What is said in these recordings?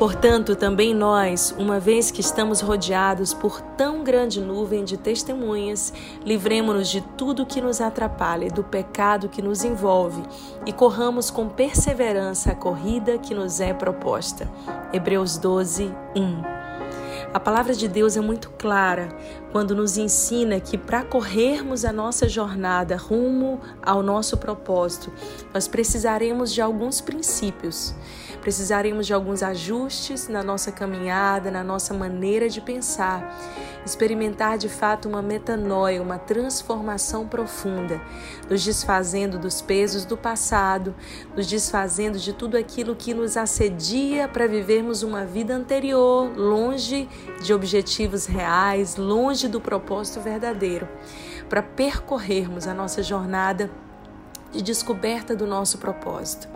Portanto, também nós, uma vez que estamos rodeados por tão grande nuvem de testemunhas, livremos-nos de tudo que nos atrapalha e do pecado que nos envolve e corramos com perseverança a corrida que nos é proposta. Hebreus 12, 1. A palavra de Deus é muito clara quando nos ensina que para corrermos a nossa jornada rumo ao nosso propósito, nós precisaremos de alguns princípios. Precisaremos de alguns ajustes na nossa caminhada, na nossa maneira de pensar, experimentar de fato uma metanoia, uma transformação profunda, nos desfazendo dos pesos do passado, nos desfazendo de tudo aquilo que nos assedia para vivermos uma vida anterior, longe de objetivos reais, longe do propósito verdadeiro, para percorrermos a nossa jornada de descoberta do nosso propósito.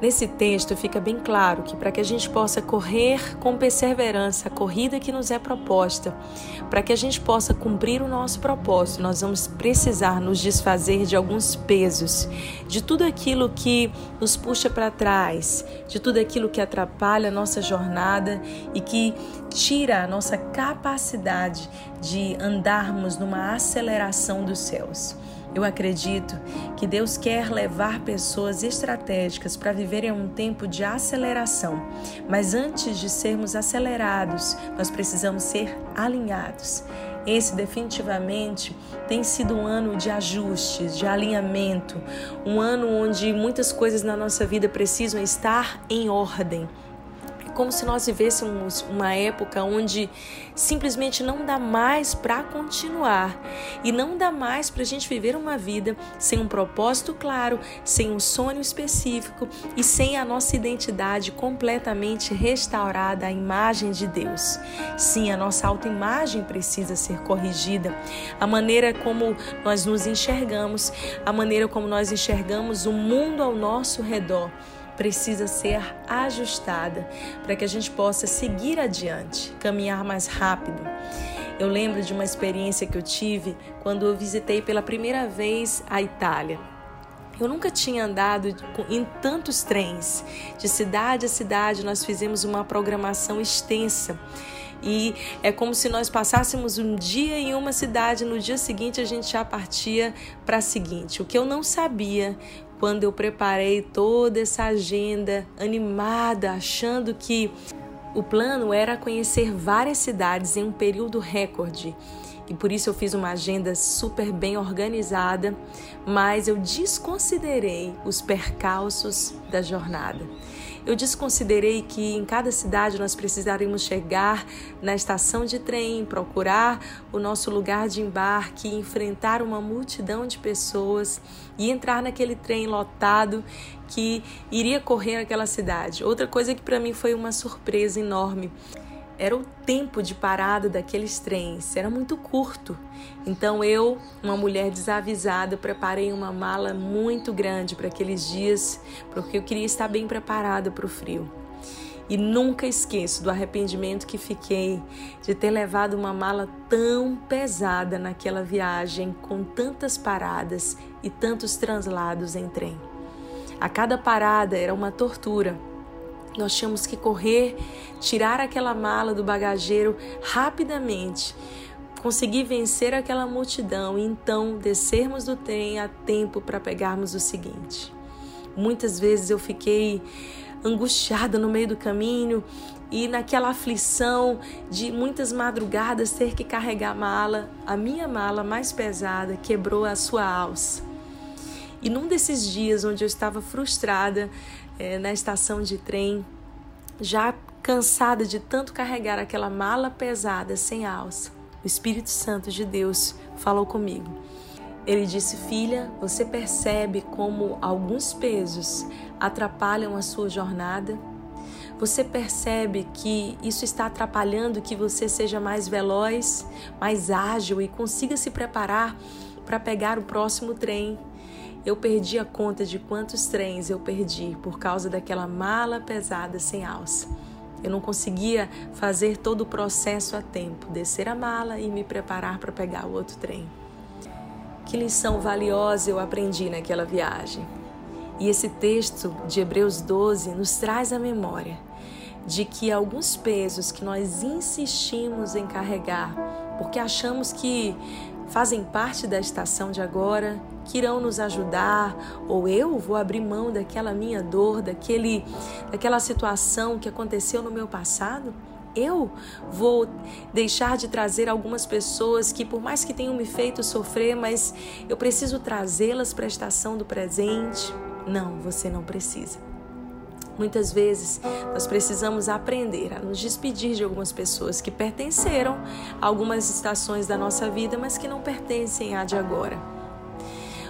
Nesse texto fica bem claro que para que a gente possa correr com perseverança a corrida que nos é proposta, para que a gente possa cumprir o nosso propósito, nós vamos precisar nos desfazer de alguns pesos, de tudo aquilo que nos puxa para trás, de tudo aquilo que atrapalha a nossa jornada e que tira a nossa capacidade de andarmos numa aceleração dos céus. Eu acredito que Deus quer levar pessoas estratégicas para viverem um tempo de aceleração, mas antes de sermos acelerados, nós precisamos ser alinhados. Esse definitivamente tem sido um ano de ajustes, de alinhamento, um ano onde muitas coisas na nossa vida precisam estar em ordem como se nós vivêssemos uma época onde simplesmente não dá mais para continuar e não dá mais para a gente viver uma vida sem um propósito claro, sem um sonho específico e sem a nossa identidade completamente restaurada à imagem de Deus. Sim, a nossa autoimagem precisa ser corrigida, a maneira como nós nos enxergamos, a maneira como nós enxergamos o mundo ao nosso redor precisa ser ajustada para que a gente possa seguir adiante, caminhar mais rápido. Eu lembro de uma experiência que eu tive quando eu visitei pela primeira vez a Itália. Eu nunca tinha andado em tantos trens. De cidade a cidade, nós fizemos uma programação extensa. E é como se nós passássemos um dia em uma cidade, no dia seguinte a gente já partia para a seguinte. O que eu não sabia quando eu preparei toda essa agenda animada, achando que o plano era conhecer várias cidades em um período recorde. E por isso eu fiz uma agenda super bem organizada, mas eu desconsiderei os percalços da jornada. Eu desconsiderei que em cada cidade nós precisaríamos chegar na estação de trem, procurar o nosso lugar de embarque, enfrentar uma multidão de pessoas e entrar naquele trem lotado que iria correr aquela cidade. Outra coisa que para mim foi uma surpresa enorme era o tempo de parada daqueles trens, era muito curto. Então eu, uma mulher desavisada, preparei uma mala muito grande para aqueles dias, porque eu queria estar bem preparada para o frio. E nunca esqueço do arrependimento que fiquei de ter levado uma mala tão pesada naquela viagem, com tantas paradas e tantos translados em trem. A cada parada era uma tortura nós tínhamos que correr, tirar aquela mala do bagageiro rapidamente, conseguir vencer aquela multidão e então descermos do trem a tempo para pegarmos o seguinte. Muitas vezes eu fiquei angustiada no meio do caminho e naquela aflição de muitas madrugadas ter que carregar a mala, a minha mala mais pesada quebrou a sua alça. E num desses dias onde eu estava frustrada, é, na estação de trem, já cansada de tanto carregar aquela mala pesada sem alça, o Espírito Santo de Deus falou comigo. Ele disse: Filha, você percebe como alguns pesos atrapalham a sua jornada? Você percebe que isso está atrapalhando que você seja mais veloz, mais ágil e consiga se preparar para pegar o próximo trem? Eu perdi a conta de quantos trens eu perdi por causa daquela mala pesada sem alça. Eu não conseguia fazer todo o processo a tempo, descer a mala e me preparar para pegar o outro trem. Que lição valiosa eu aprendi naquela viagem. E esse texto de Hebreus 12 nos traz à memória de que alguns pesos que nós insistimos em carregar, porque achamos que fazem parte da estação de agora, que irão nos ajudar, ou eu vou abrir mão daquela minha dor, daquele, daquela situação que aconteceu no meu passado? Eu vou deixar de trazer algumas pessoas que, por mais que tenham me feito sofrer, mas eu preciso trazê-las para a estação do presente? Não, você não precisa. Muitas vezes nós precisamos aprender a nos despedir de algumas pessoas que pertenceram a algumas estações da nossa vida, mas que não pertencem à de agora.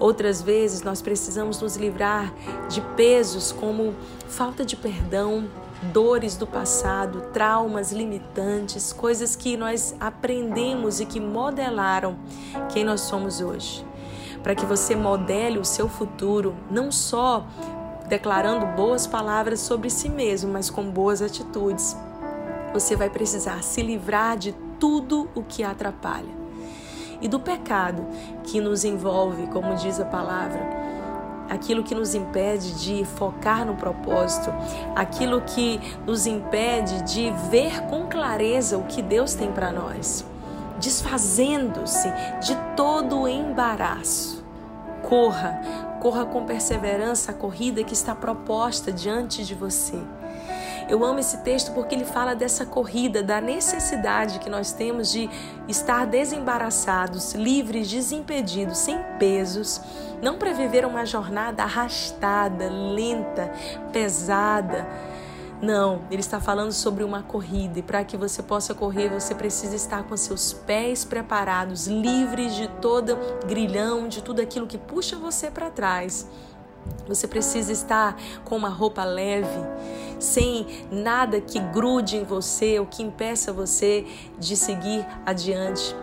Outras vezes nós precisamos nos livrar de pesos como falta de perdão, dores do passado, traumas limitantes, coisas que nós aprendemos e que modelaram quem nós somos hoje. Para que você modele o seu futuro, não só declarando boas palavras sobre si mesmo, mas com boas atitudes. Você vai precisar se livrar de tudo o que atrapalha e do pecado que nos envolve, como diz a palavra, aquilo que nos impede de focar no propósito, aquilo que nos impede de ver com clareza o que Deus tem para nós, desfazendo-se de todo o embaraço. Corra, corra com perseverança a corrida que está proposta diante de você. Eu amo esse texto porque ele fala dessa corrida, da necessidade que nós temos de estar desembaraçados, livres, desimpedidos, sem pesos, não para viver uma jornada arrastada, lenta, pesada. Não, ele está falando sobre uma corrida e para que você possa correr, você precisa estar com seus pés preparados, livres de todo grilhão, de tudo aquilo que puxa você para trás. Você precisa estar com uma roupa leve, sem nada que grude em você ou que impeça você de seguir adiante.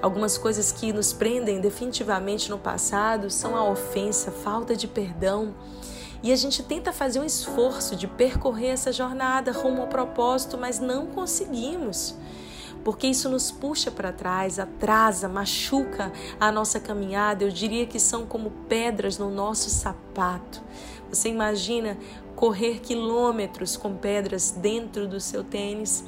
Algumas coisas que nos prendem definitivamente no passado são a ofensa, falta de perdão. E a gente tenta fazer um esforço de percorrer essa jornada rumo ao propósito, mas não conseguimos porque isso nos puxa para trás, atrasa, machuca a nossa caminhada. Eu diria que são como pedras no nosso sapato. Você imagina correr quilômetros com pedras dentro do seu tênis?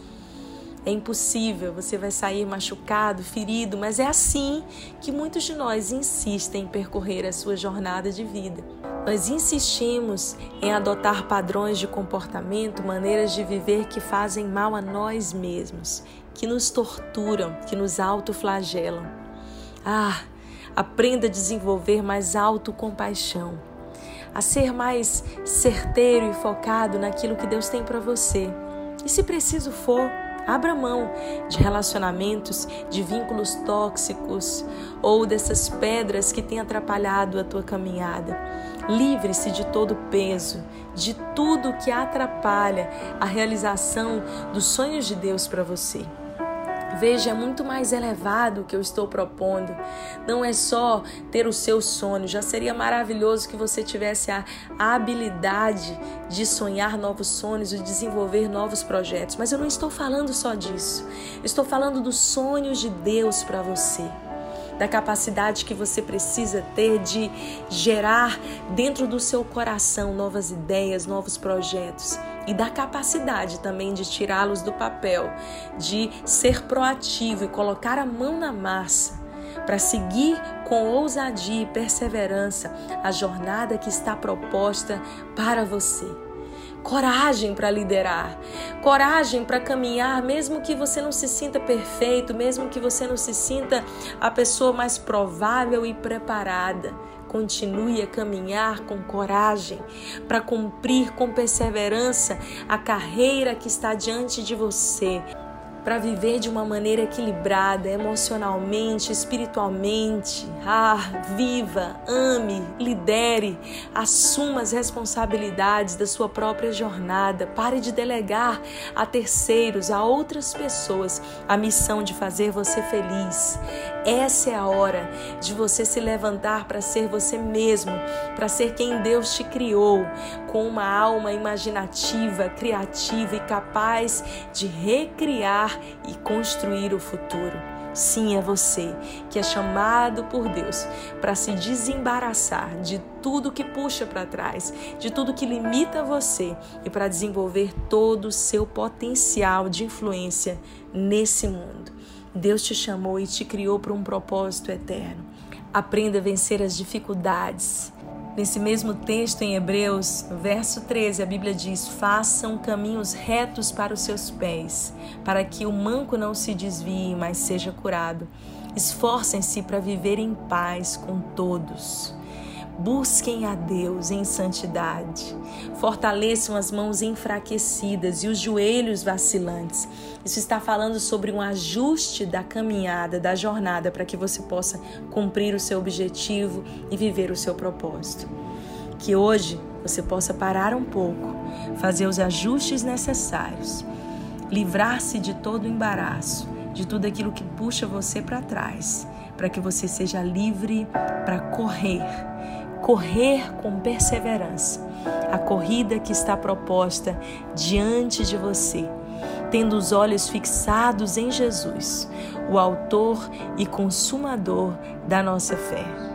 É impossível, você vai sair machucado, ferido, mas é assim que muitos de nós insistem em percorrer a sua jornada de vida. Nós insistimos em adotar padrões de comportamento, maneiras de viver que fazem mal a nós mesmos que nos torturam, que nos autoflagelam. Ah, aprenda a desenvolver mais autocompaixão, a ser mais certeiro e focado naquilo que Deus tem para você. E se preciso for, abra mão de relacionamentos, de vínculos tóxicos ou dessas pedras que têm atrapalhado a tua caminhada. Livre-se de todo peso, de tudo que atrapalha a realização dos sonhos de Deus para você. Veja, é muito mais elevado o que eu estou propondo. Não é só ter o seu sonho. Já seria maravilhoso que você tivesse a, habilidade de sonhar novos sonhos e desenvolver novos projetos. Mas eu não estou falando só disso. Estou falando dos sonhos de Deus para você da capacidade que você precisa ter de gerar dentro do seu coração novas ideias, novos projetos e da capacidade também de tirá-los do papel, de ser proativo e colocar a mão na massa para seguir com ousadia e perseverança a jornada que está proposta para você. Coragem para liderar, coragem para caminhar, mesmo que você não se sinta perfeito, mesmo que você não se sinta a pessoa mais provável e preparada. Continue a caminhar com coragem para cumprir com perseverança a carreira que está diante de você para viver de uma maneira equilibrada, emocionalmente, espiritualmente. Ah, viva, ame, lidere, assuma as responsabilidades da sua própria jornada. Pare de delegar a terceiros, a outras pessoas, a missão de fazer você feliz. Essa é a hora de você se levantar para ser você mesmo, para ser quem Deus te criou, com uma alma imaginativa, criativa e capaz de recriar e construir o futuro. Sim, é você que é chamado por Deus para se desembaraçar de tudo que puxa para trás, de tudo que limita você e para desenvolver todo o seu potencial de influência nesse mundo. Deus te chamou e te criou para um propósito eterno. Aprenda a vencer as dificuldades. Nesse mesmo texto em Hebreus, verso 13, a Bíblia diz: Façam caminhos retos para os seus pés, para que o manco não se desvie, mas seja curado. Esforcem-se para viver em paz com todos. Busquem a Deus em santidade. Fortaleçam as mãos enfraquecidas e os joelhos vacilantes. Isso está falando sobre um ajuste da caminhada, da jornada, para que você possa cumprir o seu objetivo e viver o seu propósito. Que hoje você possa parar um pouco, fazer os ajustes necessários, livrar-se de todo o embaraço, de tudo aquilo que puxa você para trás, para que você seja livre para correr correr com perseverança a corrida que está proposta diante de você, tendo os olhos fixados em Jesus, o Autor e Consumador da nossa fé.